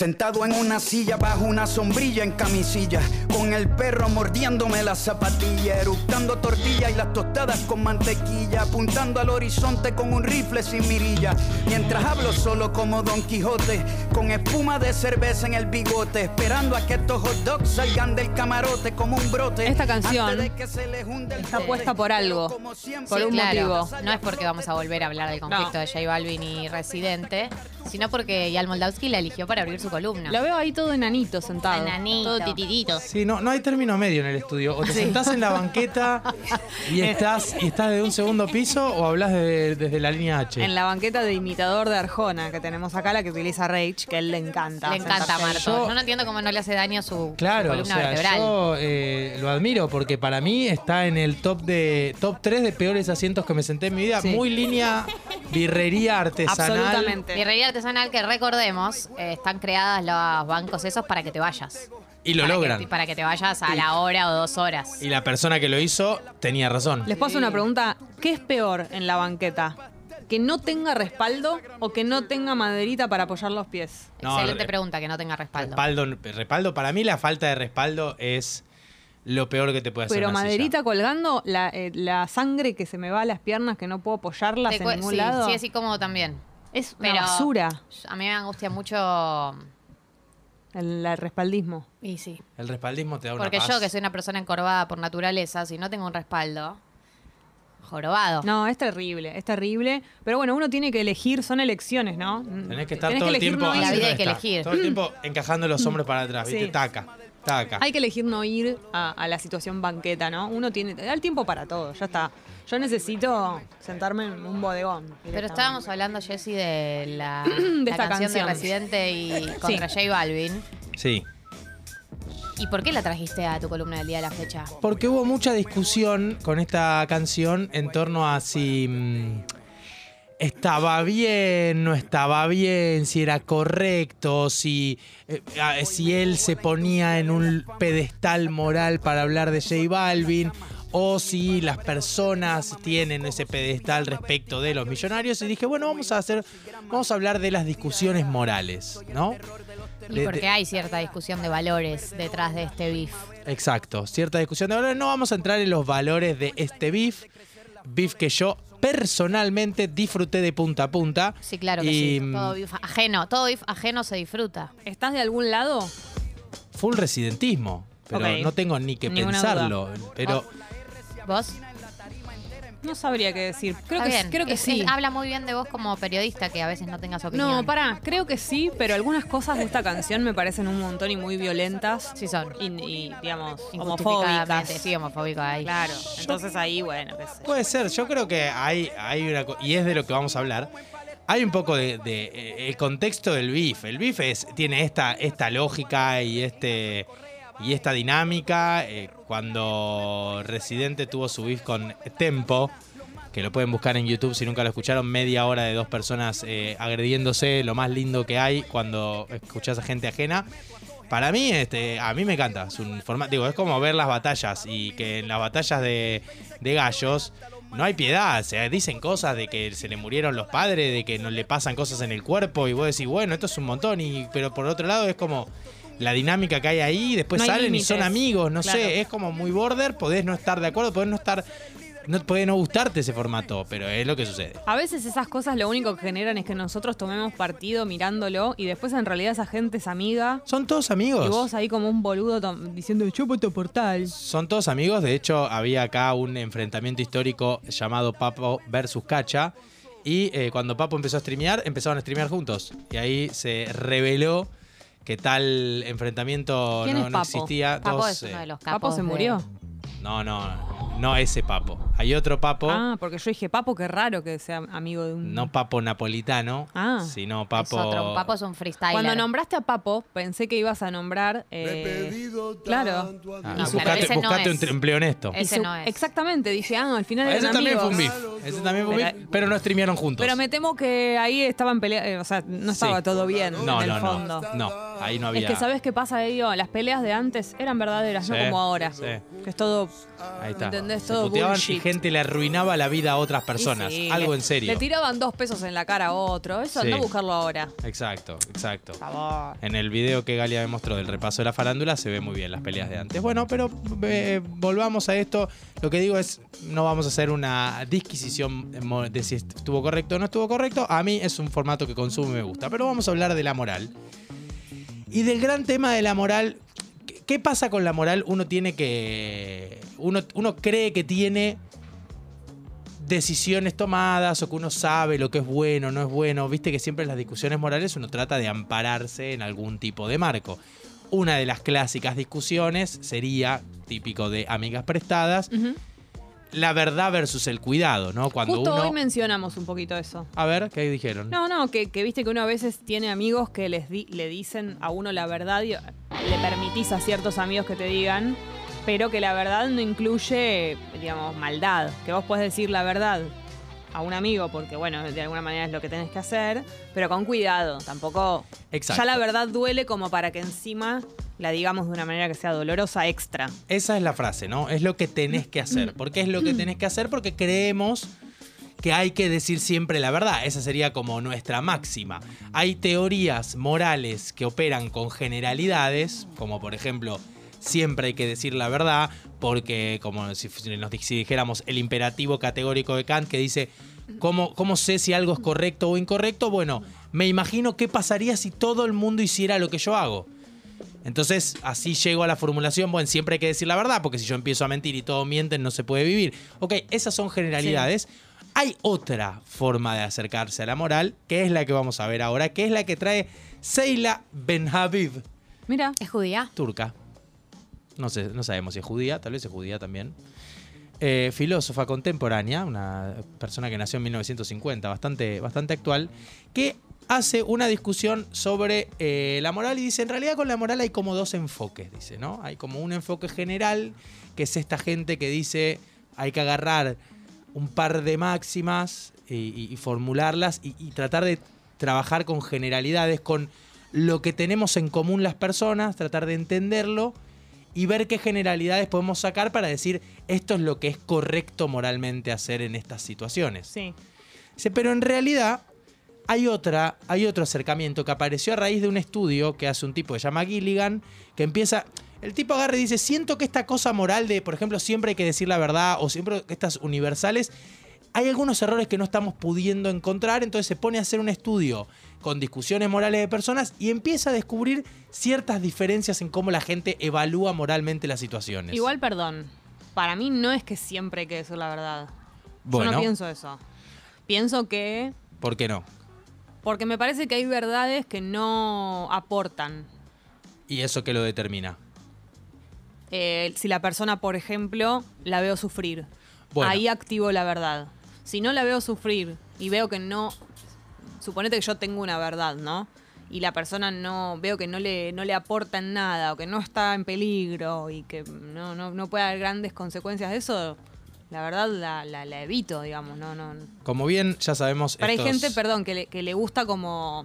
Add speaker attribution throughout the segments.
Speaker 1: Sentado en una silla bajo una sombrilla en camisilla, con el perro mordiéndome la zapatilla, eructando tortilla y las tostadas con mantequilla, apuntando al horizonte con un rifle sin mirilla, mientras hablo solo como Don Quijote, con espuma de cerveza en el bigote, esperando a que estos hot dogs salgan del camarote como un brote.
Speaker 2: Esta canción
Speaker 1: antes de que se les hunde el
Speaker 2: está
Speaker 1: bote.
Speaker 2: puesta por algo,
Speaker 1: Como siempre.
Speaker 2: por un
Speaker 3: claro,
Speaker 2: motivo.
Speaker 3: no es porque vamos a volver a hablar del conflicto
Speaker 2: No.
Speaker 3: de J Balvin y Residente, sino porque Yal Moldavsky la eligió para abrir su columna.
Speaker 2: Lo veo ahí todo enanito sentado.
Speaker 3: Enanito.
Speaker 2: Todo titidito.
Speaker 4: Sí, no, no hay término medio en el estudio. O te sentás en la banqueta y estás, y estás de un segundo piso o hablas de- desde la línea H.
Speaker 2: En la banqueta de imitador de Arjona que tenemos acá, la que utiliza Rage, que a él le encanta.
Speaker 3: Le encanta. Marto.
Speaker 4: Yo-
Speaker 3: Yo no entiendo cómo no le hace daño su, su
Speaker 4: Claro, o
Speaker 3: columna
Speaker 4: sea,
Speaker 3: vertebral.
Speaker 4: yo eh, lo admiro porque para mí está en el top de top 3 de peores asientos que me senté en mi vida.
Speaker 2: Sí.
Speaker 4: Muy línea birrería artesanal.
Speaker 2: Absolutamente.
Speaker 3: Birrería artesanal que recordemos, eh, están creadas los bancos esos para que te vayas.
Speaker 4: Y lo
Speaker 3: Para
Speaker 4: logran.
Speaker 3: que- para que te vayas a la hora o dos horas.
Speaker 4: Y la persona que lo hizo tenía razón.
Speaker 2: Les paso una pregunta. ¿Qué es peor en la banqueta? ¿Que no tenga respaldo o que no tenga maderita para apoyar los pies?
Speaker 4: No,
Speaker 3: Excelente
Speaker 4: re-
Speaker 3: pregunta, que no tenga respaldo.
Speaker 4: Respaldo, respaldo, para mí la falta de respaldo es lo peor que te puede hacer
Speaker 2: Pero
Speaker 4: una silla.
Speaker 2: maderita colgando, la, eh, la sangre que se me va a las piernas, que no puedo apoyarlas en ningún
Speaker 3: sí,
Speaker 2: lado.
Speaker 3: sí, es incómodo también.
Speaker 2: Es una
Speaker 3: Pero
Speaker 2: basura
Speaker 3: a mí me angustia mucho.
Speaker 2: el, el respaldismo.
Speaker 3: Y sí.
Speaker 4: El respaldismo te da una
Speaker 3: Porque
Speaker 4: paz.
Speaker 3: yo, que soy una persona encorvada por naturaleza, si no tengo un respaldo, jorobado.
Speaker 2: No, es terrible, es terrible. Pero bueno, uno tiene que elegir, son elecciones, ¿no?
Speaker 4: Tenés que estar
Speaker 2: Tenés
Speaker 4: todo el tiempo
Speaker 2: no.
Speaker 3: La vida hay que elegir.
Speaker 4: Todo el tiempo encajando los hombros para atrás, ¿viste?
Speaker 2: Sí. Hay que elegir no ir a, a la situación banqueta, ¿no? Uno tiene, da el tiempo para todo, ya está. Yo necesito sentarme en un bodegón.
Speaker 3: Pero estábamos hablando, Jessy, de la,
Speaker 2: De
Speaker 3: la
Speaker 2: esta
Speaker 3: canción,
Speaker 2: canción.
Speaker 3: de Residente y contra J Balvin.
Speaker 4: Sí.
Speaker 3: ¿Y por qué la trajiste a tu columna del día de la fecha?
Speaker 4: Porque hubo mucha discusión con esta canción en torno a si mm, estaba bien, no estaba bien, si era correcto, si, eh, si él se ponía en un pedestal moral para hablar de J Balvin. O si las personas tienen ese pedestal respecto de los millonarios. Y dije, bueno, vamos a hacer. Vamos a hablar de las discusiones morales, ¿no?
Speaker 3: Y porque hay cierta discusión de valores detrás de este beef.
Speaker 4: Exacto, cierta discusión de valores. No vamos a entrar en los valores de este beef. Beef que yo personalmente disfruté de punta a punta.
Speaker 3: Sí, claro que
Speaker 4: y,
Speaker 3: sí.
Speaker 4: mm,
Speaker 3: Todo beef ajeno, todo ajeno se disfruta.
Speaker 2: ¿Estás de algún lado?
Speaker 4: Full residentismo. Pero no tengo ni que
Speaker 2: Ninguna
Speaker 4: pensarlo. Pero
Speaker 3: ¿Vos?
Speaker 2: No sabría qué decir. Creo
Speaker 3: Está
Speaker 2: que,
Speaker 3: bien.
Speaker 2: creo que
Speaker 3: Es-
Speaker 2: sí.
Speaker 3: es- habla muy bien de vos como periodista que a veces no tengas opinión.
Speaker 2: No, pará, creo que sí, pero algunas cosas de esta canción me parecen un montón y muy violentas.
Speaker 3: Sí son.
Speaker 2: Y, y, digamos,
Speaker 3: Injustificadamente,
Speaker 2: homofóbicas.
Speaker 3: Sí, homofóbico ahí.
Speaker 2: Claro. Entonces ahí, bueno, qué sé yo.
Speaker 4: puede ser. Yo creo que hay, hay una. co- Y es de lo que vamos a hablar. Hay un poco de, de, eh, el contexto del beef. El beef es, tiene esta, esta lógica y este y esta dinámica. eh, cuando Residente tuvo su beef con Tempo, que lo pueden buscar en YouTube si nunca lo escucharon, media hora de dos personas eh, agrediéndose, lo más lindo que hay cuando escuchás a gente ajena. Para mí, este, a mí me encanta. Es un formato, digo, es como ver las batallas y que en las batallas de, gallos no hay piedad. O sea, dicen cosas de que se le murieron los padres, de que no le pasan cosas en el cuerpo y vos decís, bueno, esto es un montón. Y, pero por otro lado es como la dinámica que hay ahí, después
Speaker 2: No hay
Speaker 4: salen y son amigos, no
Speaker 2: Claro.
Speaker 4: sé, es como muy border, podés no estar de acuerdo, podés no estar, no, puede no gustarte ese formato, pero es lo que sucede.
Speaker 2: A veces esas cosas lo único que generan es que nosotros tomemos partido mirándolo y después en realidad esa gente es amiga.
Speaker 4: Son todos amigos.
Speaker 2: Y vos ahí como un boludo diciendo chupo tu portal.
Speaker 4: Son todos amigos, de hecho había acá un enfrentamiento histórico llamado Papo versus Cacha. Y eh, cuando Papo empezó a streamear, empezaron a streamear juntos. Y ahí se reveló que tal enfrentamiento
Speaker 2: ¿Quién
Speaker 4: no,
Speaker 2: es
Speaker 4: no
Speaker 2: Papo?
Speaker 4: existía.
Speaker 3: Papo
Speaker 4: Dos,
Speaker 3: es uno
Speaker 4: eh,
Speaker 3: de los capos.
Speaker 2: ¿Papo se
Speaker 3: de-
Speaker 2: murió?
Speaker 4: No, no, no ese Papo. Hay otro Papo,
Speaker 2: Ah, porque yo dije, Papo, qué raro que sea amigo de un...
Speaker 4: no Papo napolitano,
Speaker 2: Ah.
Speaker 4: sino
Speaker 3: Es
Speaker 4: Papo.
Speaker 3: otro. Papo es un freestyler.
Speaker 2: Cuando nombraste a Papo, pensé que ibas a nombrar... eh, claro.
Speaker 4: Ah,
Speaker 3: No,
Speaker 4: buscate
Speaker 3: claro, ese no
Speaker 4: buscate
Speaker 3: es.
Speaker 4: un empleo honesto.
Speaker 3: Ese
Speaker 2: su-
Speaker 3: no es.
Speaker 2: Exactamente, dije, ah, al final eran
Speaker 4: Ese también fue un
Speaker 2: amigos.
Speaker 4: beef. Ese también fue un beef, pero no streamearon juntos.
Speaker 2: Pero me temo que ahí estaban peleando, o sea, no estaba
Speaker 4: Sí.
Speaker 2: todo bien
Speaker 4: No,
Speaker 2: en el
Speaker 4: no, no,
Speaker 2: fondo.
Speaker 4: no. Ahí no había.
Speaker 2: Es que sabes qué pasa, Digo, las peleas de antes eran verdaderas, no como ahora.
Speaker 4: sí.
Speaker 2: Que es todo.
Speaker 4: Ahí está.
Speaker 2: ¿Entendés?
Speaker 4: Se
Speaker 2: Todo
Speaker 4: puteaban y
Speaker 2: bullshit.
Speaker 4: gente le arruinaba la vida a otras personas.
Speaker 2: Y sí,
Speaker 4: Algo
Speaker 2: le-
Speaker 4: en serio.
Speaker 2: Le tiraban dos pesos en la cara a otro. Eso anda a buscarlo ahora.
Speaker 4: Exacto, exacto.
Speaker 2: Por favor.
Speaker 4: En el video que Galia me mostró del repaso de la farándula se ve muy bien las peleas de antes. Bueno, pero eh, volvamos a esto. Lo que digo es, no vamos a hacer una disquisición de si estuvo correcto o no estuvo correcto. A mí es un formato que consumo y me gusta. Pero vamos a hablar de la moral. Y del gran tema de la moral. ¿Qué- ¿Qué pasa con la moral? Uno tiene que... Uno, uno cree que tiene decisiones tomadas o que uno sabe lo que es bueno, no es bueno. Viste que siempre en las discusiones morales uno trata de ampararse en algún tipo de marco. Una de las clásicas discusiones sería, típico de amigas prestadas. La verdad versus el cuidado, ¿no? Cuando
Speaker 2: Justo
Speaker 4: uno...
Speaker 2: hoy mencionamos un poquito eso.
Speaker 4: A ver, ¿qué dijeron?
Speaker 2: No, no, que, que viste que uno a veces tiene amigos que les di- le dicen a uno la verdad y le permitís a ciertos amigos que te digan, pero que la verdad no incluye, digamos, maldad. Que vos podés decir la verdad a un amigo porque, bueno, de alguna manera es lo que tenés que hacer, pero con cuidado. Tampoco.
Speaker 4: Exacto.
Speaker 2: Ya la verdad duele como para que encima la digamos de una manera que sea dolorosa extra.
Speaker 4: Esa es la frase, ¿no? Es lo que tenés que hacer. ¿Por qué es lo que tenés que hacer? Porque creemos que hay que decir siempre la verdad. Esa sería como nuestra máxima. Hay teorías morales que operan con generalidades, como por ejemplo, siempre hay que decir la verdad, porque como si, nos, si dijéramos el imperativo categórico de Kant que dice, ¿cómo, ¿cómo sé si algo es correcto o incorrecto? Bueno, me imagino qué pasaría si todo el mundo hiciera lo que yo hago. Entonces, así llego a la formulación, bueno, siempre hay que decir la verdad, porque si yo empiezo a mentir y todos mienten, no se puede vivir. Ok, esas son generalidades. Hay otra forma de acercarse a la moral, que es la que vamos a ver ahora, que es la que trae Seila Benhabib,
Speaker 2: Mira,
Speaker 3: ¿Es judía?
Speaker 4: turca. No, sé, no sabemos si es judía, tal vez es judía también. Eh, filósofa contemporánea, una persona que nació en 1950, bastante, bastante actual, que hace una discusión sobre eh, la moral y dice, en realidad con la moral hay como dos enfoques, dice, ¿no? Hay como un enfoque general, que es esta gente que dice, hay que agarrar un par de máximas y, y- y formularlas y, y tratar de trabajar con generalidades, con lo que tenemos en común las personas, tratar de entenderlo y ver qué generalidades podemos sacar para decir esto es lo que es correcto moralmente hacer en estas situaciones.
Speaker 2: sí.
Speaker 4: Pero en realidad hay otra, hay otro acercamiento que apareció a raíz de un estudio que hace un tipo que se llama Gilligan, que empieza. El tipo agarra y dice: Siento que esta cosa moral de, por ejemplo, siempre hay que decir la verdad, o siempre estas universales, hay algunos errores que no estamos pudiendo encontrar. Entonces se pone a hacer un estudio con discusiones morales de personas y empieza a descubrir ciertas diferencias en cómo la gente evalúa moralmente las situaciones.
Speaker 2: Igual, perdón. Para mí no es que siempre hay que decir la verdad. Yo no pienso eso. Pienso que.
Speaker 4: ¿Por qué no?
Speaker 2: Porque me parece que hay verdades que no aportan.
Speaker 4: ¿Y eso qué lo determina?
Speaker 2: Eh, si la persona, por ejemplo, la veo sufrir,
Speaker 4: Bueno.
Speaker 2: ahí activo la verdad. Si no la veo sufrir y veo que no. Suponete que yo tengo una verdad, ¿no? Y la persona no. Veo que no le, no le aporta en nada o que no está en peligro y que no, no, no puede haber grandes consecuencias de eso. La verdad la, la, la evito, digamos, no, no.
Speaker 4: Como bien ya sabemos.
Speaker 2: Pero hay gente, perdón, que le, que le gusta como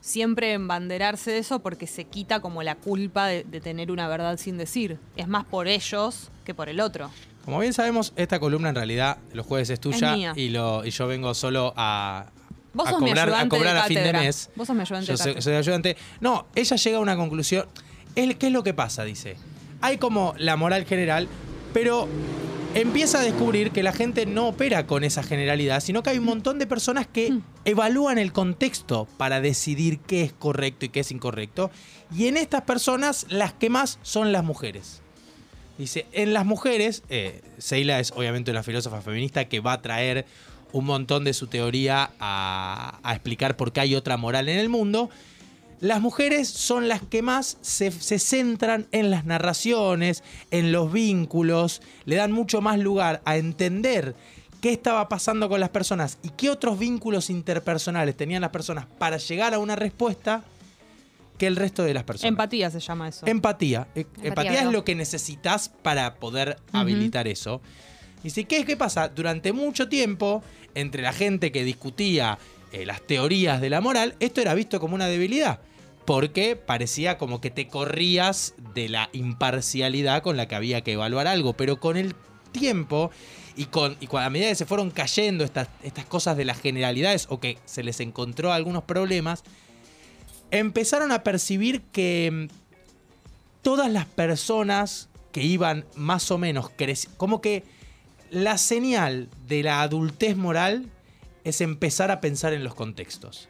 Speaker 2: siempre embanderarse de eso porque se quita como la culpa de, de tener una verdad sin decir. Es más por ellos que por el otro.
Speaker 4: Como bien sabemos, esta columna en realidad los jueves es tuya y, lo, y yo vengo solo a,
Speaker 2: Vos
Speaker 4: a
Speaker 2: sos mi
Speaker 4: cobrar, a, cobrar a fin de mes.
Speaker 2: Vos sos mi ayudante
Speaker 4: Yo
Speaker 2: de
Speaker 4: soy,
Speaker 2: cátedra.
Speaker 4: soy ayudante. No, ella llega a una conclusión. ¿Qué es lo que pasa? Dice. Hay como la moral general, pero empieza a descubrir que la gente no opera con esa generalidad, sino que hay un montón de personas que
Speaker 2: Mm.
Speaker 4: evalúan el contexto para decidir qué es correcto y qué es incorrecto. Y en estas personas, las que más son las mujeres. Dice, en las mujeres, eh, Seila es obviamente una filósofa feminista que va a traer un montón de su teoría a, a explicar por qué hay otra moral en el mundo. Las mujeres son las que más se, se centran en las narraciones, en los vínculos, le dan mucho más lugar a entender qué estaba pasando con las personas y qué otros vínculos interpersonales tenían las personas para llegar a una respuesta que el resto de las personas.
Speaker 2: Empatía se llama eso.
Speaker 4: Empatía. Eh, Empatía, es lo que necesitas para poder habilitar eso. Y si, ¿qué, ¿qué pasa? Durante mucho tiempo, entre la gente que discutía eh, las teorías de la moral, esto era visto como una debilidad. porque parecía como que te corrías de la imparcialidad con la que había que evaluar algo, pero con el tiempo y, con, y a medida que se fueron cayendo estas, estas cosas de las generalidades o que se les encontró algunos problemas, empezaron a percibir que mm, todas las personas que iban más o menos creciendo, como que la señal de la adultez moral es empezar a pensar en los contextos.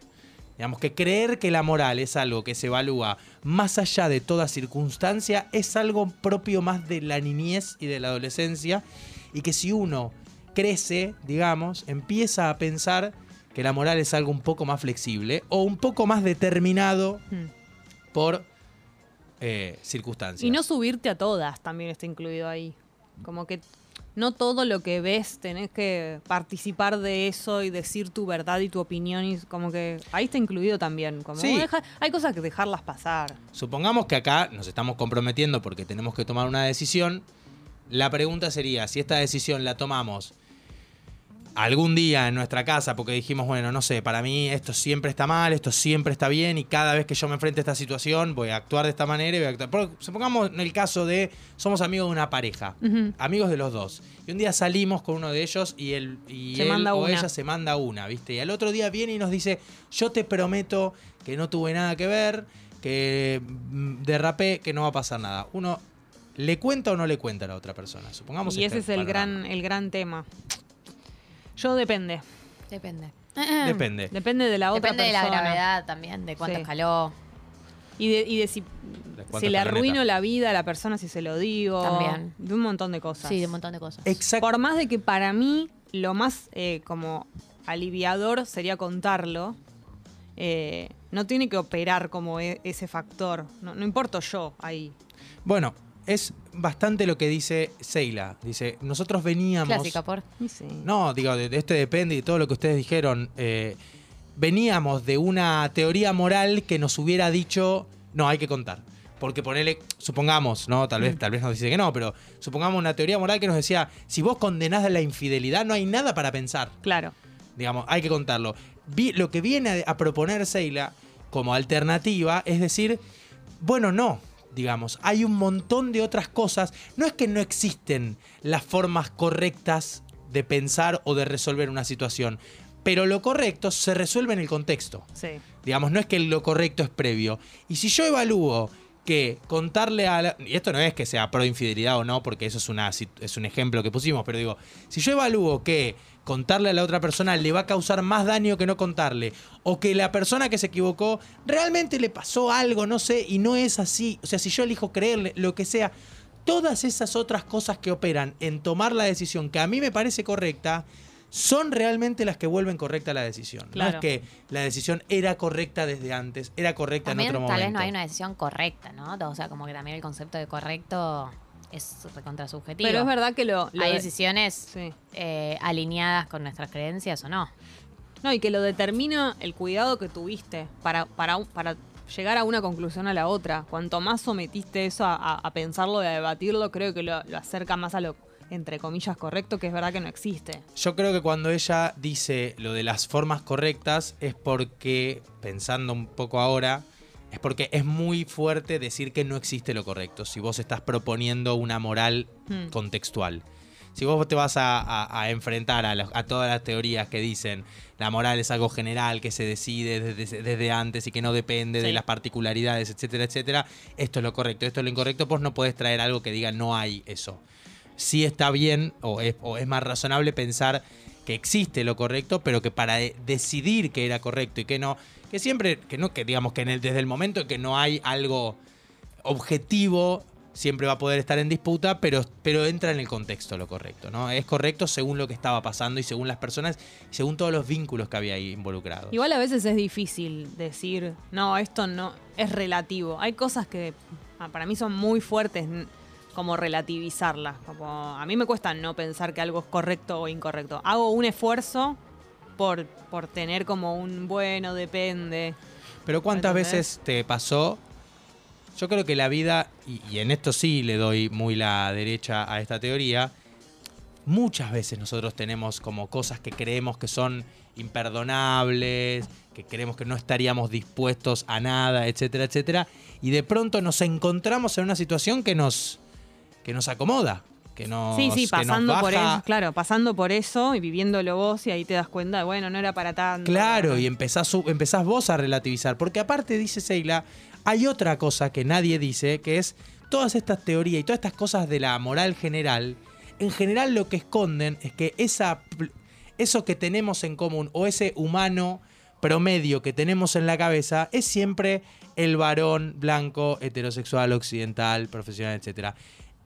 Speaker 4: Digamos que creer que la moral es algo que se evalúa más allá de toda circunstancia es algo propio más de la niñez y de la adolescencia y que si uno crece, digamos, empieza a pensar que la moral es algo un poco más flexible o un poco más determinado
Speaker 2: Hmm.
Speaker 4: por eh, circunstancias.
Speaker 2: Y no subirte a todas también está incluido ahí. Como que no todo lo que ves tenés que participar de eso y decir tu verdad y tu opinión. Y como que ahí está incluido también. Como
Speaker 4: Sí.
Speaker 2: deja- hay cosas que dejarlas pasar.
Speaker 4: Supongamos que acá nos estamos comprometiendo porque tenemos que tomar una decisión. La pregunta sería, si esta decisión la tomamos algún día en nuestra casa, porque dijimos, bueno, no sé, para mí esto siempre está mal, esto siempre está bien, y cada vez que yo me enfrente a esta situación voy a actuar de esta manera y voy a actuar. Supongamos en el caso de, somos amigos de una pareja, amigos de los dos, y un día salimos con uno de ellos y, él, y o
Speaker 2: una.
Speaker 4: ella se manda una, ¿viste? Y al otro día viene y nos dice, yo te prometo que no tuve nada que ver, que mm, derrapé, que no va a pasar nada. Uno, ¿le cuenta o no le cuenta a la otra persona? Supongamos
Speaker 2: Y
Speaker 4: este
Speaker 2: ese es el
Speaker 4: panorama.
Speaker 2: gran, el gran tema. Yo depende.
Speaker 3: Depende.
Speaker 4: Depende.
Speaker 2: Depende de la otra
Speaker 3: Depende de la gravedad también, de cuánto
Speaker 2: Sí.
Speaker 3: escaló.
Speaker 2: Y de, y de si, si le arruino la vida a la persona si se lo digo.
Speaker 3: También.
Speaker 2: De un montón de cosas.
Speaker 3: Sí, de un montón de cosas.
Speaker 4: Exacto.
Speaker 2: Por más de que para mí lo más eh, como aliviador sería contarlo, eh, no tiene que operar como e- ese factor. No, no importo yo ahí.
Speaker 4: Bueno, es bastante lo que dice Seila. Dice, nosotros veníamos...
Speaker 3: Clásica, por.
Speaker 2: Sí.
Speaker 4: No, digo, de, de este depende y todo lo que ustedes dijeron. eh, veníamos de una teoría moral que nos hubiera dicho, no, hay que contar. Porque ponerle, supongamos, ¿no? Tal vez, tal vez nos dice que no, pero supongamos una teoría moral que nos decía, si vos condenás a la infidelidad, no hay nada para pensar.
Speaker 2: Claro.
Speaker 4: Digamos, hay que contarlo. Vi- lo que viene a, a proponer Seila como alternativa es decir, bueno, no, digamos, hay un montón de otras cosas. No es que no existen las formas correctas de pensar o de resolver una situación, pero lo correcto se resuelve en el contexto.
Speaker 2: Sí.
Speaker 4: Digamos, no es que lo correcto es previo. Y si yo evalúo que contarle a la... Y esto no es que sea pro infidelidad o no, porque eso es, una, es un ejemplo que pusimos, pero digo, si yo evalúo que contarle a la otra persona le va a causar más daño que no contarle, o que la persona que se equivocó realmente le pasó algo, no sé, y no es así, o sea, si yo elijo creerle, lo que sea, todas esas otras cosas que operan en tomar la decisión que a mí me parece correcta, son realmente las que vuelven correcta la decisión. No es que la decisión era correcta desde antes, era correcta
Speaker 3: También
Speaker 4: en otro
Speaker 3: tal
Speaker 4: momento.
Speaker 3: vez no hay una decisión correcta, ¿no? O sea, como que también el concepto de correcto es recontra subjetivo.
Speaker 2: Pero es verdad que lo. lo
Speaker 3: Hay
Speaker 2: de-
Speaker 3: decisiones
Speaker 2: Sí.
Speaker 3: eh, alineadas con nuestras creencias o no.
Speaker 2: No, y que lo determina el cuidado que tuviste para, para, un- para llegar a una conclusión a la otra. Cuanto más sometiste eso a, a- a pensarlo y a debatirlo, creo que lo, lo acerca más a lo, entre comillas, correcto, que es verdad que no existe.
Speaker 4: Yo creo que cuando ella dice lo de las formas correctas es porque, pensando un poco ahora, es porque es muy fuerte decir que no existe lo correcto si vos estás proponiendo una moral
Speaker 2: Hmm.
Speaker 4: contextual. Si vos te vas a, a- a enfrentar a, los- a todas las teorías que dicen la moral es algo general que se decide desde, desde antes y que no depende de las particularidades, etcétera, etcétera, esto es lo correcto, esto es lo incorrecto, vos no podés traer algo que diga no hay eso. Sí está bien o es, o es más razonable pensar que existe lo correcto, pero que para de- decidir que era correcto y que no, que siempre, que no, que digamos que desde el momento en que no hay algo objetivo, siempre va a poder estar en disputa, pero, pero entra en el contexto lo correcto, ¿no? Es correcto según lo que estaba pasando y según las personas, y según todos los vínculos que había ahí involucrados.
Speaker 2: Igual a veces es difícil decir, no, esto no es relativo. Hay cosas que ah, para mí son muy fuertes, como relativizarlas. Como, a mí me cuesta no pensar que algo es correcto o incorrecto. Hago un esfuerzo por, por tener como un bueno, depende.
Speaker 4: Pero ¿cuántas
Speaker 2: ¿Entendés?
Speaker 4: veces te pasó? Yo creo que la vida, y, y en esto sí le doy muy la derecha a esta teoría, muchas veces nosotros tenemos como cosas que creemos que son imperdonables, que creemos que no estaríamos dispuestos a nada, etcétera, etcétera, y de pronto nos encontramos en una situación que nos, que nos acomoda, que nos,
Speaker 2: Sí, sí,
Speaker 4: que nos
Speaker 2: pasando por eso, claro, pasando por eso y viviéndolo vos y ahí te das cuenta, bueno, no era para tanto.
Speaker 4: Claro, y empezás, empezás vos a relativizar. Porque aparte, dice Seila, hay otra cosa que nadie dice, que es todas estas teorías y todas estas cosas de la moral general, en general lo que esconden es que esa, eso que tenemos en común o ese humano promedio que tenemos en la cabeza es siempre el varón blanco, heterosexual, occidental, profesional, etc.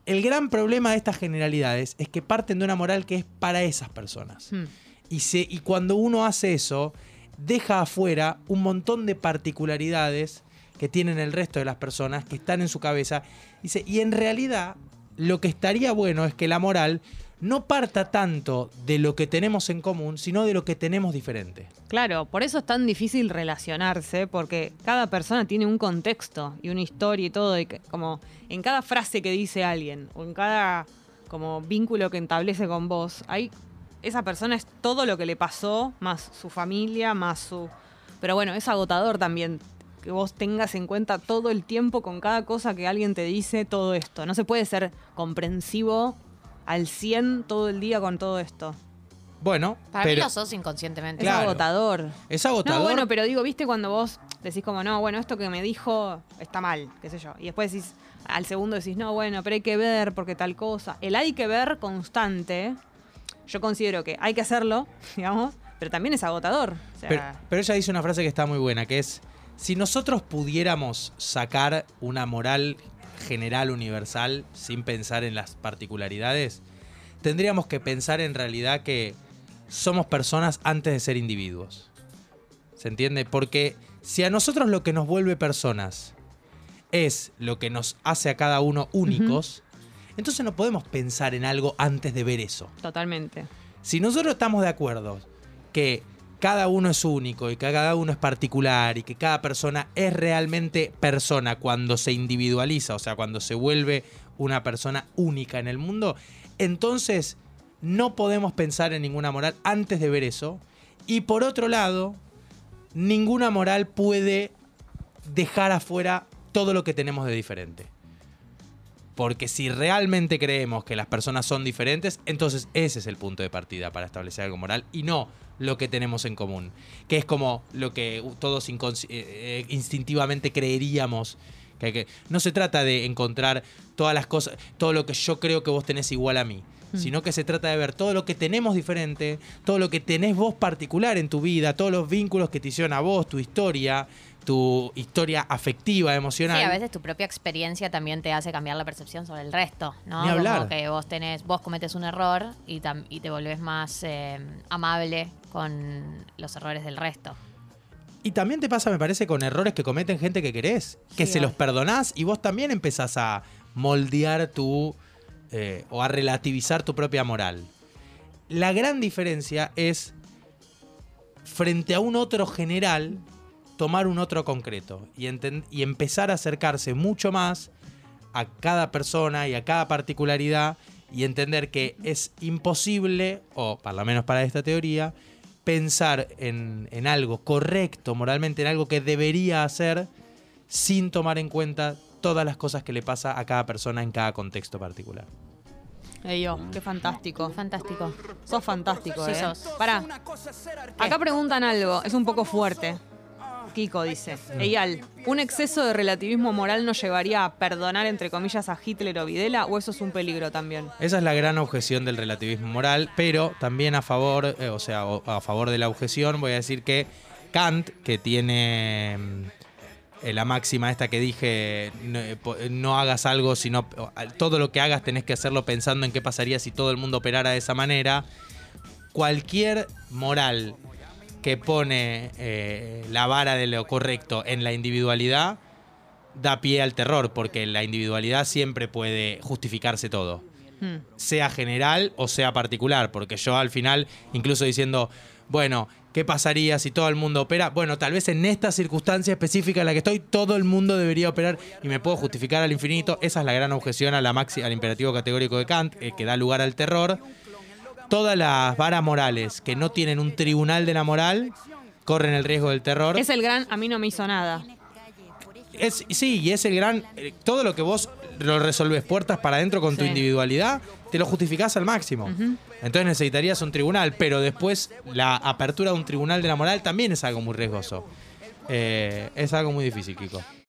Speaker 4: El gran problema de estas generalidades es que parten de una moral que es para esas personas.
Speaker 2: Hmm.
Speaker 4: Y, se, y cuando uno hace eso, deja afuera un montón de particularidades que tienen el resto de las personas que están en su cabeza. Dice, y en realidad, lo que estaría bueno es que la moral no parta tanto de lo que tenemos en común, sino de lo que tenemos diferente.
Speaker 2: Claro, por eso es tan difícil relacionarse, porque cada persona tiene un contexto y una historia y todo, que- como en cada frase que dice alguien, o en cada como vínculo que establece con vos, hay esa persona es todo lo que le pasó, más su familia, más su... Pero bueno, es agotador también que vos tengas en cuenta todo el tiempo con cada cosa que alguien te dice, todo esto. No se puede ser comprensivo al 100 todo el día con todo esto.
Speaker 4: Bueno,
Speaker 3: Para mí lo sos inconscientemente.
Speaker 2: Es
Speaker 4: Claro.
Speaker 2: agotador.
Speaker 4: es agotador.
Speaker 2: No, bueno, pero digo, viste cuando vos decís como, no, bueno, esto que me dijo está mal, qué sé yo. Y después decís, al segundo decís, no, bueno, pero hay que ver porque tal cosa. El hay que ver constante, yo considero que hay que hacerlo, digamos, pero también es agotador. O sea,
Speaker 4: Pero, pero ella dice una frase que está muy buena, que es, si nosotros pudiéramos sacar una moral general universal sin pensar en las particularidades, tendríamos que pensar en realidad que somos personas antes de ser individuos. ¿Se entiende? Porque si a nosotros lo que nos vuelve personas es lo que nos hace a cada uno únicos, entonces no podemos pensar en algo antes de ver eso.
Speaker 2: totalmente.
Speaker 4: Si nosotros estamos de acuerdo que cada uno es único y que cada uno es particular y que cada persona es realmente persona cuando se individualiza, o sea, cuando se vuelve una persona única en el mundo, entonces no podemos pensar en ninguna moral antes de ver eso. Y por otro lado, ninguna moral puede dejar afuera todo lo que tenemos de diferente. Porque si realmente creemos que las personas son diferentes, entonces ese es el punto de partida para establecer algo moral y no lo que tenemos en común. Que es como lo que todos eh, eh, instintivamente creeríamos. Que, que- no se trata de encontrar todas las cosas, todo lo que yo creo que vos tenés igual a mí. Sino que se trata de ver todo lo que tenemos diferente, todo lo que tenés vos particular en tu vida, todos los vínculos que te hicieron a vos, tu historia, tu historia afectiva, emocional.
Speaker 3: Sí, a veces tu propia experiencia también te hace cambiar la percepción sobre el resto, ¿no?
Speaker 4: Ni hablar.
Speaker 3: Como que vos tenés, vos cometes un error y, tam- y te volvés más eh, amable con los errores del resto.
Speaker 4: Y también te pasa, me parece, con errores que cometen gente que querés, que
Speaker 2: Sí,
Speaker 4: se los perdonás y vos también empezás a moldear tu. eh, o a relativizar tu propia moral. La gran diferencia es, frente a un otro general, tomar un otro concreto y, empezar a acercarse mucho más a cada persona y a cada particularidad y entender que es imposible, o por lo menos para esta teoría, pensar en, en algo correcto moralmente, en algo que debería hacer, sin tomar en cuenta todas las cosas que le pasa a cada persona en cada contexto particular.
Speaker 2: Ey, yo, qué fantástico.
Speaker 3: Fantástico.
Speaker 2: Sos fantástico,
Speaker 3: Sí,
Speaker 2: ¿eh?
Speaker 3: sos.
Speaker 2: Pará, acá preguntan algo, es un poco fuerte. Kiko dice, Eyal, ¿un exceso de relativismo moral nos llevaría a perdonar, entre comillas, a Hitler o Videla o eso es un peligro también?
Speaker 4: Esa es la gran objeción del relativismo moral, pero también a favor, eh, o sea, a favor de la objeción, voy a decir que Kant, que tiene mm, eh, la máxima esta que dije, no, eh, no hagas algo, sino todo lo que hagas tenés que hacerlo pensando en qué pasaría si todo el mundo operara de esa manera. Cualquier moral que pone eh, la vara de lo correcto en la individualidad da pie al terror, porque la individualidad siempre puede justificarse todo
Speaker 2: Hmm.
Speaker 4: sea general o sea particular, porque yo al final, incluso diciendo, bueno, ¿qué pasaría si todo el mundo opera? Bueno, tal vez en esta circunstancia específica en la que estoy, todo el mundo debería operar y me puedo justificar al infinito. Esa es la gran objeción a la maxi, al imperativo categórico de Kant, eh, que da lugar al terror. Todas las varas morales que no tienen un tribunal de la moral corren el riesgo del terror.
Speaker 2: Es el gran a mí no me hizo nada.
Speaker 4: Es, sí, y es el gran. eh, Todo lo que vos lo resolves puertas para adentro con tu individualidad, te lo justificás al máximo. Entonces necesitarías un tribunal, pero después la apertura de un tribunal de la moral también es algo muy riesgoso. Eh, es algo muy difícil, Kiko.